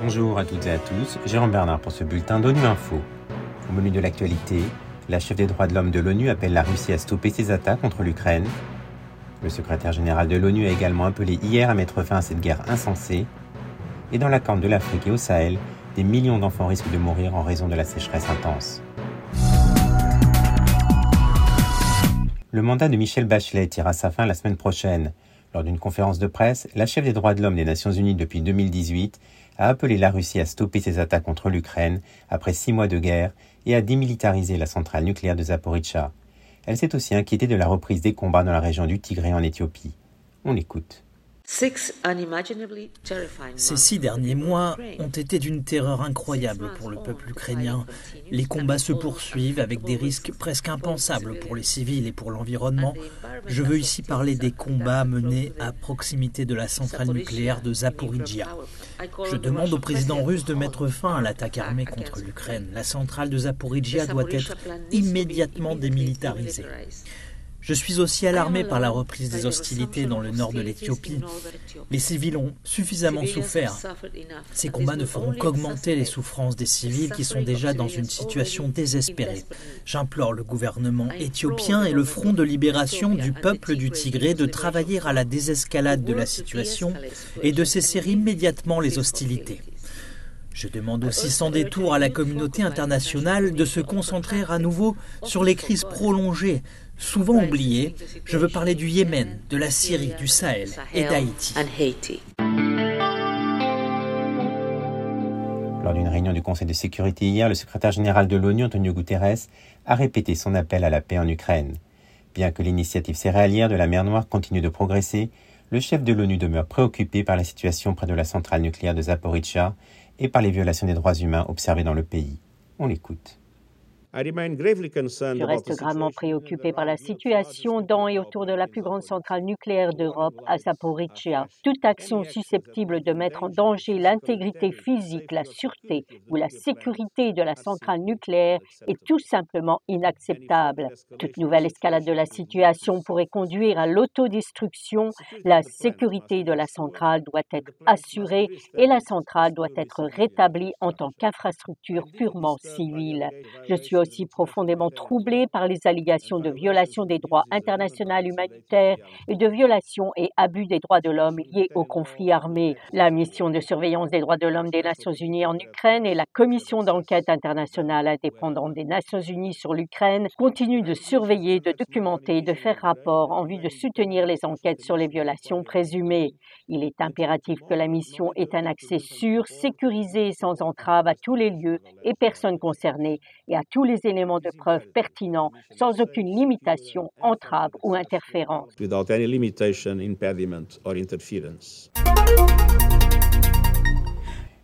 Bonjour à toutes et à tous, Jérôme Bernard pour ce bulletin d'ONU Info. Au menu de l'actualité, la chef des droits de l'homme de l'ONU appelle la Russie à stopper ses attaques contre l'Ukraine. Le secrétaire général de l'ONU a également appelé hier à mettre fin à cette guerre insensée. Et dans la corne de l'Afrique et au Sahel, des millions d'enfants risquent de mourir en raison de la sécheresse intense. Le mandat de Michel Bachelet tire à sa fin la semaine prochaine. Lors d'une conférence de presse, la chef des droits de l'homme des Nations Unies depuis 2018 a appelé la Russie à stopper ses attaques contre l'Ukraine après six mois de guerre et à démilitariser la centrale nucléaire de Zaporizhzhia. Elle s'est aussi inquiétée de la reprise des combats dans la région du Tigré en Éthiopie. On l'écoute. Ces six derniers mois ont été d'une terreur incroyable pour le peuple ukrainien. Les combats se poursuivent avec des risques presque impensables pour les civils et pour l'environnement. Je veux ici parler des combats menés à proximité de la centrale nucléaire de Zaporizhia. Je demande au président russe de mettre fin à l'attaque armée contre l'Ukraine. La centrale de Zaporizhia doit être immédiatement démilitarisée. Je suis aussi alarmé par la reprise des hostilités dans le nord de l'Éthiopie. Les civils ont suffisamment souffert. Ces combats ne feront qu'augmenter les souffrances des civils qui sont déjà dans une situation désespérée. J'implore le gouvernement éthiopien et le Front de libération du peuple du Tigré de travailler à la désescalade de la situation et de cesser immédiatement les hostilités. Je demande aussi sans détour à la communauté internationale de se concentrer à nouveau sur les crises prolongées, souvent oubliées. Je veux parler du Yémen, de la Syrie, du Sahel et d'Haïti. Lors d'une réunion du Conseil de sécurité hier, le secrétaire général de l'ONU, Antonio Guterres, a répété son appel à la paix en Ukraine. Bien que l'initiative céréalière de la mer Noire continue de progresser, le chef de l'ONU demeure préoccupé par la situation près de la centrale nucléaire de Zaporizhzhia et par les violations des droits humains observées dans le pays. On l'écoute. Je reste gravement préoccupé par la situation dans et autour de la plus grande centrale nucléaire d'Europe, à Zaporizhia. Toute action susceptible de mettre en danger l'intégrité physique, la sûreté ou la sécurité de la centrale nucléaire est tout simplement inacceptable. Toute nouvelle escalade de la situation pourrait conduire à l'autodestruction. La sécurité de la centrale doit être assurée et la centrale doit être rétablie en tant qu'infrastructure purement civile. Je suis aussi profondément troublé par les allégations de violation des droits internationaux humanitaires et de violation et abus des droits de l'homme liés au conflit armé. La mission de surveillance des droits de l'homme des Nations Unies en Ukraine et la commission d'enquête internationale indépendante des Nations Unies sur l'Ukraine continuent de surveiller, de documenter, de faire rapport en vue de soutenir les enquêtes sur les violations présumées. Il est impératif que la mission ait un accès sûr, sécurisé et sans entrave à tous les lieux et personnes concernées et à tous les éléments de preuve pertinents sans aucune limitation, entrave ou interférence.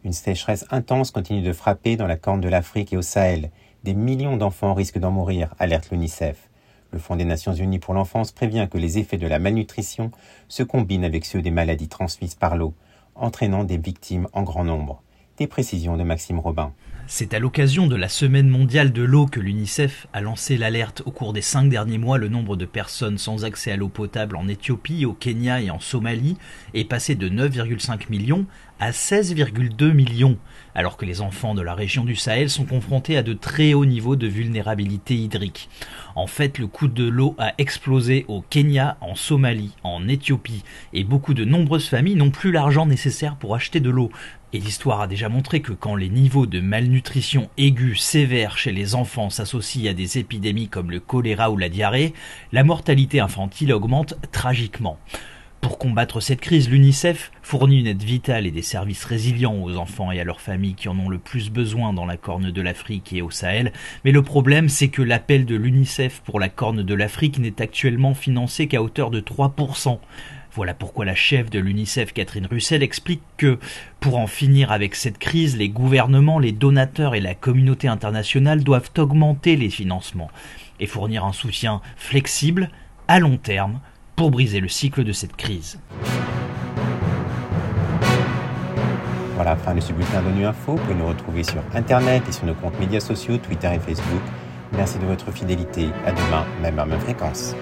Une sécheresse intense continue de frapper dans la Corne de l'Afrique et au Sahel. Des millions d'enfants risquent d'en mourir, alerte l'UNICEF. Le Fonds des Nations Unies pour l'enfance prévient que les effets de la malnutrition se combinent avec ceux des maladies transmises par l'eau, entraînant des victimes en grand nombre. Des précisions de Maxime Robin. C'est à l'occasion de la Semaine mondiale de l'eau que l'UNICEF a lancé l'alerte au cours des cinq derniers mois. Le nombre de personnes sans accès à l'eau potable en Éthiopie, au Kenya et en Somalie est passé de 9,5 millions à 16,2 millions, alors que les enfants de la région du Sahel sont confrontés à de très hauts niveaux de vulnérabilité hydrique. En fait, le coût de l'eau a explosé au Kenya, en Somalie, en Éthiopie, et beaucoup de nombreuses familles n'ont plus l'argent nécessaire pour acheter de l'eau. Et l'histoire a déjà montré que quand les niveaux de malnutrition aiguë sévère chez les enfants s'associent à des épidémies comme le choléra ou la diarrhée, la mortalité infantile augmente tragiquement. Pour combattre cette crise, l'UNICEF fournit une aide vitale et des services résilients aux enfants et à leurs familles qui en ont le plus besoin dans la Corne de l'Afrique et au Sahel. Mais le problème, c'est que l'appel de l'UNICEF pour la Corne de l'Afrique n'est actuellement financé qu'à hauteur de 3%. Voilà pourquoi la chef de l'UNICEF, Catherine Russell, explique que pour en finir avec cette crise, les gouvernements, les donateurs et la communauté internationale doivent augmenter les financements et fournir un soutien flexible, à long terme, pour briser le cycle de cette crise. Voilà, fin de ce bulletin d'ONU Info. Vous pouvez nous retrouver sur Internet et sur nos comptes médias sociaux, Twitter et Facebook. Merci de votre fidélité. À demain, même à même fréquence.